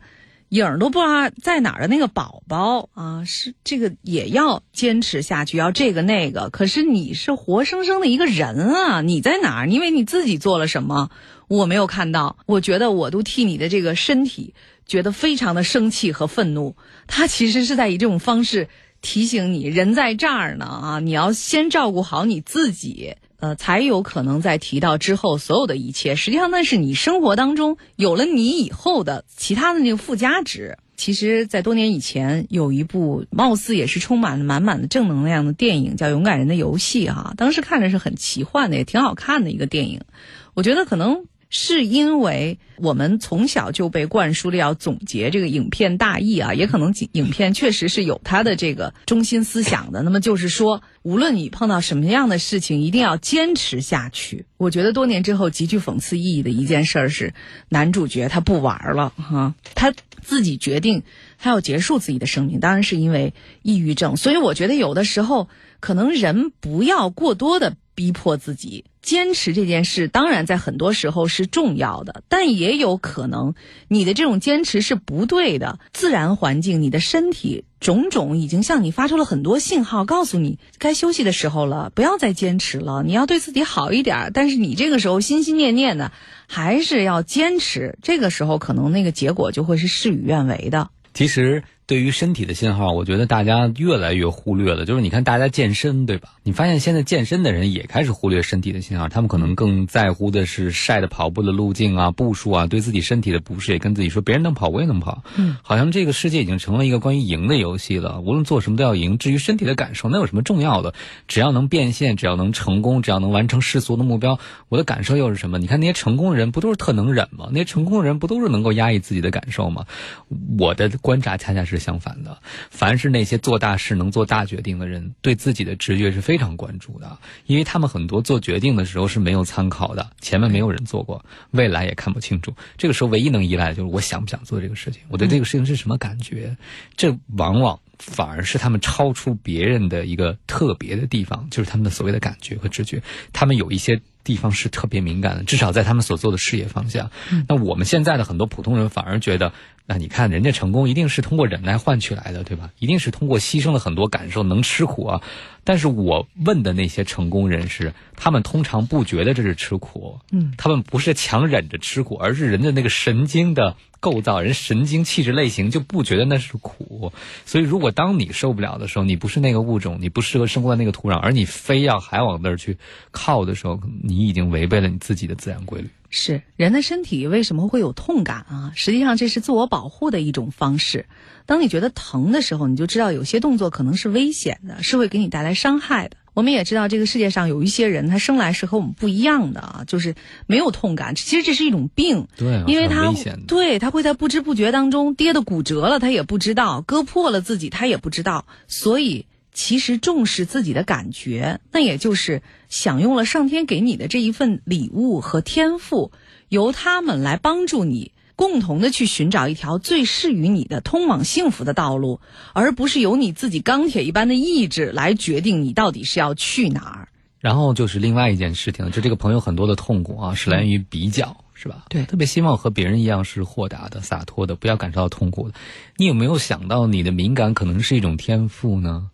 影儿都不知道在哪儿的那个宝宝啊，是这个也要坚持下去，要这个那个。可是你是活生生的一个人啊，你在哪儿？你以为你自己做了什么？我没有看到。我觉得我都替你的这个身体觉得非常的生气和愤怒。他其实是在以这种方式提醒你，人在这儿呢啊，你要先照顾好你自己。呃，才有可能在提到之后所有的一切，实际上那是你生活当中有了你以后的其他的那个附加值。其实，在多年以前，有一部貌似也是充满了满满的正能量的电影，叫《勇敢人的游戏》哈，当时看着是很奇幻的，也挺好看的一个电影。我觉得可能。是因为我们从小就被灌输了要总结这个影片大意啊，也可能影片确实是有它的这个中心思想的。那么就是说，无论你碰到什么样的事情，一定要坚持下去。我觉得多年之后极具讽刺意义的一件事是，男主角他不玩了哈，他自己决定他要结束自己的生命，当然是因为抑郁症。所以我觉得有的时候可能人不要过多的。逼迫自己坚持这件事，当然在很多时候是重要的，但也有可能你的这种坚持是不对的。自然环境、你的身体种种已经向你发出了很多信号，告诉你该休息的时候了，不要再坚持了。你要对自己好一点，但是你这个时候心心念念的还是要坚持，这个时候可能那个结果就会是事与愿违的。其实。对于身体的信号，我觉得大家越来越忽略了。就是你看，大家健身，对吧？你发现现在健身的人也开始忽略身体的信号，他们可能更在乎的是晒的跑步的路径啊、步数啊，对自己身体的不适也跟自己说，别人能跑，我也能跑。嗯，好像这个世界已经成了一个关于赢的游戏了。无论做什么都要赢。至于身体的感受，那有什么重要的？只要能变现，只要能成功，只要能完成世俗的目标，我的感受又是什么？你看那些成功的人不都是特能忍吗？那些成功的人不都是能够压抑自己的感受吗？我的观察恰恰是相反的。凡是那些做大事、能做大决定的人，对自己的直觉是非常关注的，因为他们很多做决定的时候是没有参考的，前面没有人做过，未来也看不清楚。这个时候唯一能依赖的就是我想不想做这个事情，我对这个事情是什么感觉。这往往反而是他们超出别人的一个特别的地方，就是他们的所谓的感觉和直觉。他们有一些地方是特别敏感的，至少在他们所做的事业方向。那我们现在的很多普通人反而觉得。那你看，人家成功一定是通过忍耐换取来的，对吧？一定是通过牺牲了很多感受，能吃苦啊。但是我问的那些成功人士，他们通常不觉得这是吃苦，嗯，他们不是强忍着吃苦，而是人的那个神经的构造，人神经气质类型就不觉得那是苦。所以，如果当你受不了的时候，你不是那个物种，你不适合生活在那个土壤，而你非要还往那儿去靠的时候，你你已经违背了你自己的自然规律。是人的身体为什么会有痛感啊？实际上这是自我保护的一种方式。当你觉得疼的时候，你就知道有些动作可能是危险的，是会给你带来伤害的。我们也知道这个世界上有一些人，他生来是和我们不一样的啊，就是没有痛感。其实这是一种病，对，因为他。对他会在不知不觉当中跌的骨折了，他也不知道；割破了自己，他也不知道。所以，其实重视自己的感觉，那也就是享用了上天给你的这一份礼物和天赋，由他们来帮助你。共同的去寻找一条最适于你的通往幸福的道路，而不是由你自己钢铁一般的意志来决定你到底是要去哪儿。然后就是另外一件事情，就这个朋友很多的痛苦啊，是来源于比较，是吧？对，特别希望和别人一样是豁达的、洒脱的，不要感受到痛苦的。你有没有想到，你的敏感可能是一种天赋呢？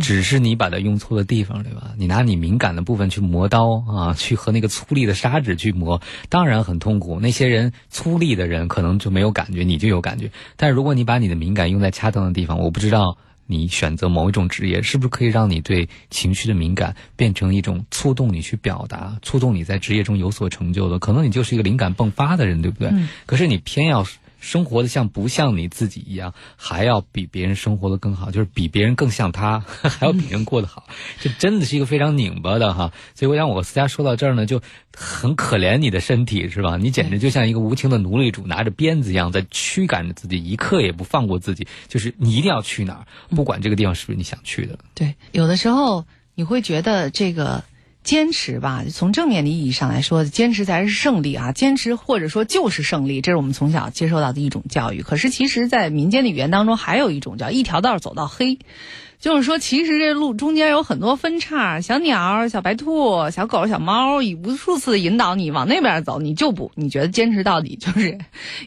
只是你把它用错了地方，对吧？你拿你敏感的部分去磨刀啊，去和那个粗粝的砂纸去磨，当然很痛苦。那些人粗粝的人可能就没有感觉，你就有感觉。但如果你把你的敏感用在恰当的地方，我不知道你选择某一种职业是不是可以让你对情绪的敏感变成一种触动你去表达、触动你在职业中有所成就的。可能你就是一个灵感迸发的人，对不对？可是你偏要。生活的像不像你自己一样，还要比别人生活的更好，就是比别人更像他，还要比人过得好，这真的是一个非常拧巴的哈。所以我想，我私家说到这儿呢，就很可怜你的身体，是吧？你简直就像一个无情的奴隶主，拿着鞭子一样在驱赶着自己，一刻也不放过自己。就是你一定要去哪儿，不管这个地方是不是你想去的。对，有的时候你会觉得这个。坚持吧，从正面的意义上来说，坚持才是胜利啊！坚持或者说就是胜利，这是我们从小接受到的一种教育。可是，其实，在民间的语言当中，还有一种叫“一条道走到黑”，就是说，其实这路中间有很多分叉，小鸟、小白兔、小狗、小猫，以无数次引导你往那边走，你就不，你觉得坚持到底就是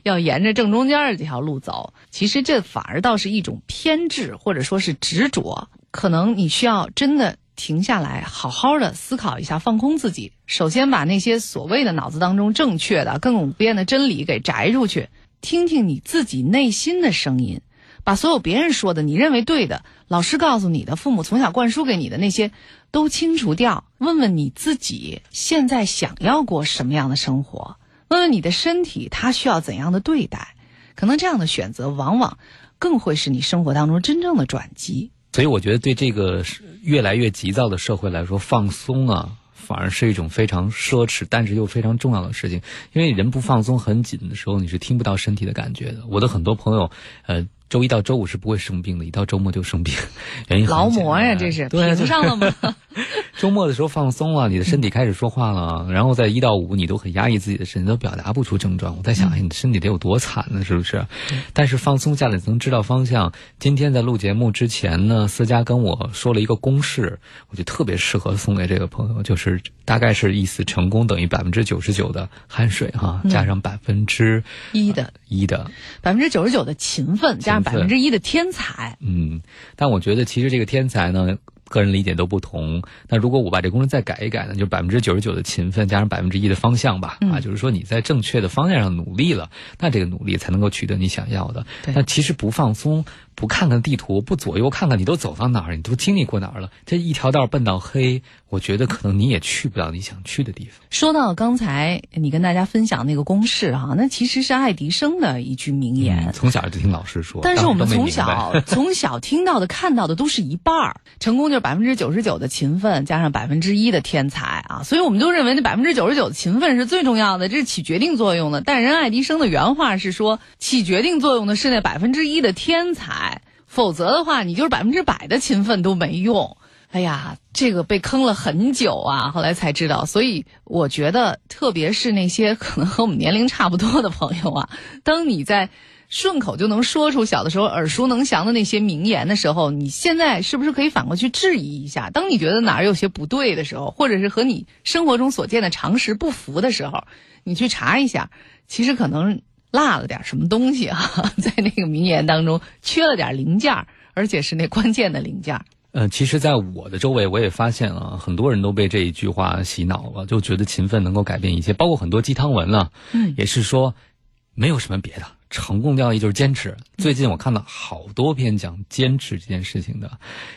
要沿着正中间的这条路走。其实，这反而倒是一种偏执，或者说是执着。可能你需要真的。停下来，好好的思考一下，放空自己。首先把那些所谓的脑子当中正确的、亘古不变的真理给摘出去，听听你自己内心的声音，把所有别人说的、你认为对的、老师告诉你的、父母从小灌输给你的那些都清除掉。问问你自己，现在想要过什么样的生活？问问你的身体，它需要怎样的对待？可能这样的选择，往往更会是你生活当中真正的转机。所以我觉得，对这个越来越急躁的社会来说，放松啊，反而是一种非常奢侈，但是又非常重要的事情。因为人不放松、很紧的时候，你是听不到身体的感觉的。我的很多朋友，呃。周一到周五是不会生病的，一到周末就生病，原因劳模呀，这是评上了吗？周末的时候放松了，你的身体开始说话了，然后在一到五你都很压抑自己的身体，都表达不出症状。我在想，哎，你的身体得有多惨呢？是不是？但是放松下来能知道方向。今天在录节目之前呢，思佳跟我说了一个公式，我觉得特别适合送给这个朋友，就是大概是意思：成功等于百分之九十九的汗水哈，加上百分之一的一的百分之九十九的勤奋，加上。百分之一的天才，嗯，但我觉得其实这个天才呢，个人理解都不同。那如果我把这公式再改一改呢，就百分之九十九的勤奋加上百分之一的方向吧，啊，就是说你在正确的方向上努力了，那这个努力才能够取得你想要的。那其实不放松。不看看地图，不左右看看，你都走到哪儿？你都经历过哪儿了？这一条道奔到黑，我觉得可能你也去不了你想去的地方。说到刚才你跟大家分享那个公式哈，那其实是爱迪生的一句名言。从小就听老师说，但是我们从小从小听到的、看到的都是一半儿。成功就是百分之九十九的勤奋加上百分之一的天才啊，所以我们都认为那百分之九十九的勤奋是最重要的，这是起决定作用的。但人爱迪生的原话是说，起决定作用的是那百分之一的天才。否则的话，你就是百分之百的勤奋都没用。哎呀，这个被坑了很久啊，后来才知道。所以我觉得，特别是那些可能和我们年龄差不多的朋友啊，当你在顺口就能说出小的时候耳熟能详的那些名言的时候，你现在是不是可以反过去质疑一下？当你觉得哪儿有些不对的时候，或者是和你生活中所见的常识不符的时候，你去查一下，其实可能。落了点什么东西啊？在那个名言当中缺了点零件，而且是那关键的零件。呃，其实，在我的周围，我也发现啊很多人都被这一句话洗脑了，就觉得勤奋能够改变一切，包括很多鸡汤文了，嗯，也是说没有什么别的，成功要义就是坚持。最近我看到好多篇讲坚持这件事情的。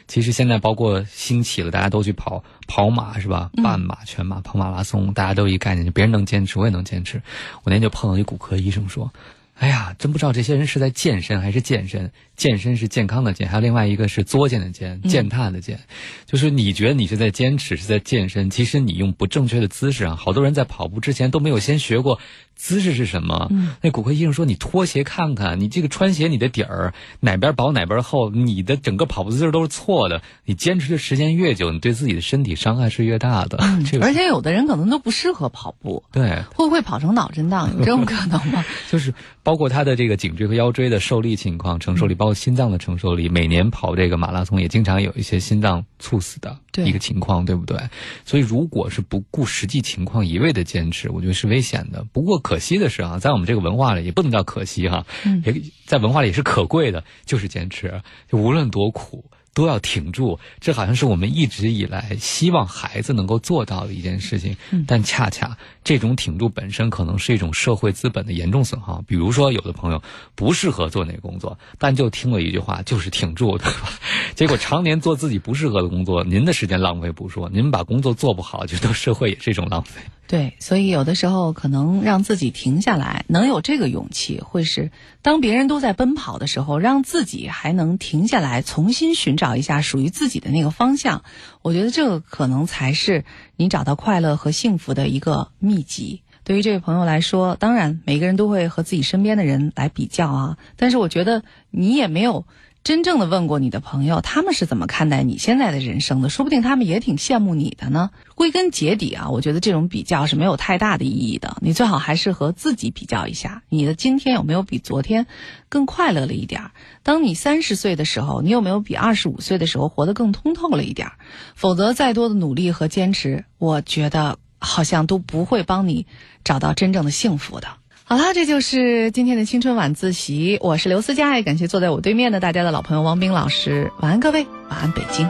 其实现在包括兴起了，大家都去跑跑马是吧？半马、全马、跑马拉松，大家都一概念，别人能坚持，我也能坚持。我那天就碰到一骨科医生说：“哎呀，真不知道这些人是在健身还是健身。健身是健康的健，还有另外一个是作践的践，践踏的践。就是你觉得你是在坚持，是在健身，其实你用不正确的姿势啊。好多人在跑步之前都没有先学过。”姿势是什么？那骨科医生说：“你脱鞋看看，你这个穿鞋，你的底儿哪边薄哪边厚，你的整个跑步姿势都是错的。你坚持的时间越久，你对自己的身体伤害是越大的。而且有的人可能都不适合跑步，对，会不会跑成脑震荡？有这种 可能吗？就是包括他的这个颈椎和腰椎的受力情况、承受力，包括心脏的承受力。每年跑这个马拉松，也经常有一些心脏猝死的一个情况，对不对？所以，如果是不顾实际情况一味的坚持，我觉得是危险的。不过，可惜的是啊，在我们这个文化里，也不能叫可惜哈，也在文化里也是可贵的，就是坚持，就无论多苦。都要挺住，这好像是我们一直以来希望孩子能够做到的一件事情。但恰恰这种挺住本身可能是一种社会资本的严重损耗。比如说，有的朋友不适合做那个工作，但就听了一句话，就是挺住，对吧？结果常年做自己不适合的工作，您的时间浪费不说，您把工作做不好，觉得社会也是一种浪费。对，所以有的时候可能让自己停下来，能有这个勇气，会是当别人都在奔跑的时候，让自己还能停下来，重新寻找一下属于自己的那个方向。我觉得这个可能才是你找到快乐和幸福的一个秘籍。对于这位朋友来说，当然每个人都会和自己身边的人来比较啊，但是我觉得你也没有。真正的问过你的朋友，他们是怎么看待你现在的人生的？说不定他们也挺羡慕你的呢。归根结底啊，我觉得这种比较是没有太大的意义的。你最好还是和自己比较一下，你的今天有没有比昨天更快乐了一点儿？当你三十岁的时候，你有没有比二十五岁的时候活得更通透了一点儿？否则，再多的努力和坚持，我觉得好像都不会帮你找到真正的幸福的。好了，这就是今天的青春晚自习。我是刘思佳，也感谢坐在我对面的大家的老朋友王斌老师。晚安，各位，晚安，北京。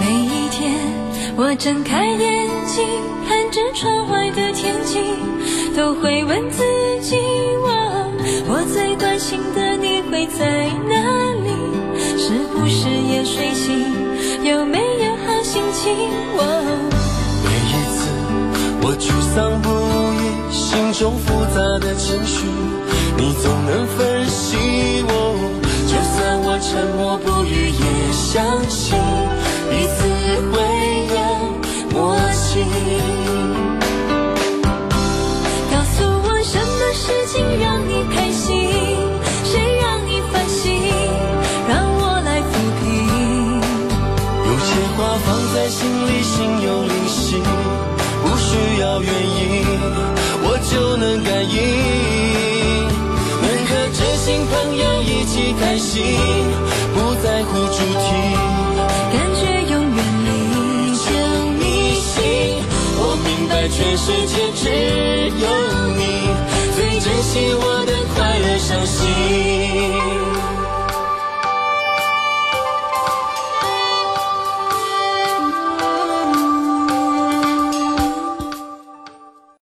每一天，我睁开眼睛，看着窗外的天气，都会问自己：我，我最关心的会在哪里？是不是也？睡醒有没有好心情？每一次我沮丧不已，心中复杂的情绪，你总能分析我。就算我沉默不语，也相信彼此会有默契。开心，不在乎主题，感觉永远离就你心。我明白全世界只有你最珍惜我的快乐伤心。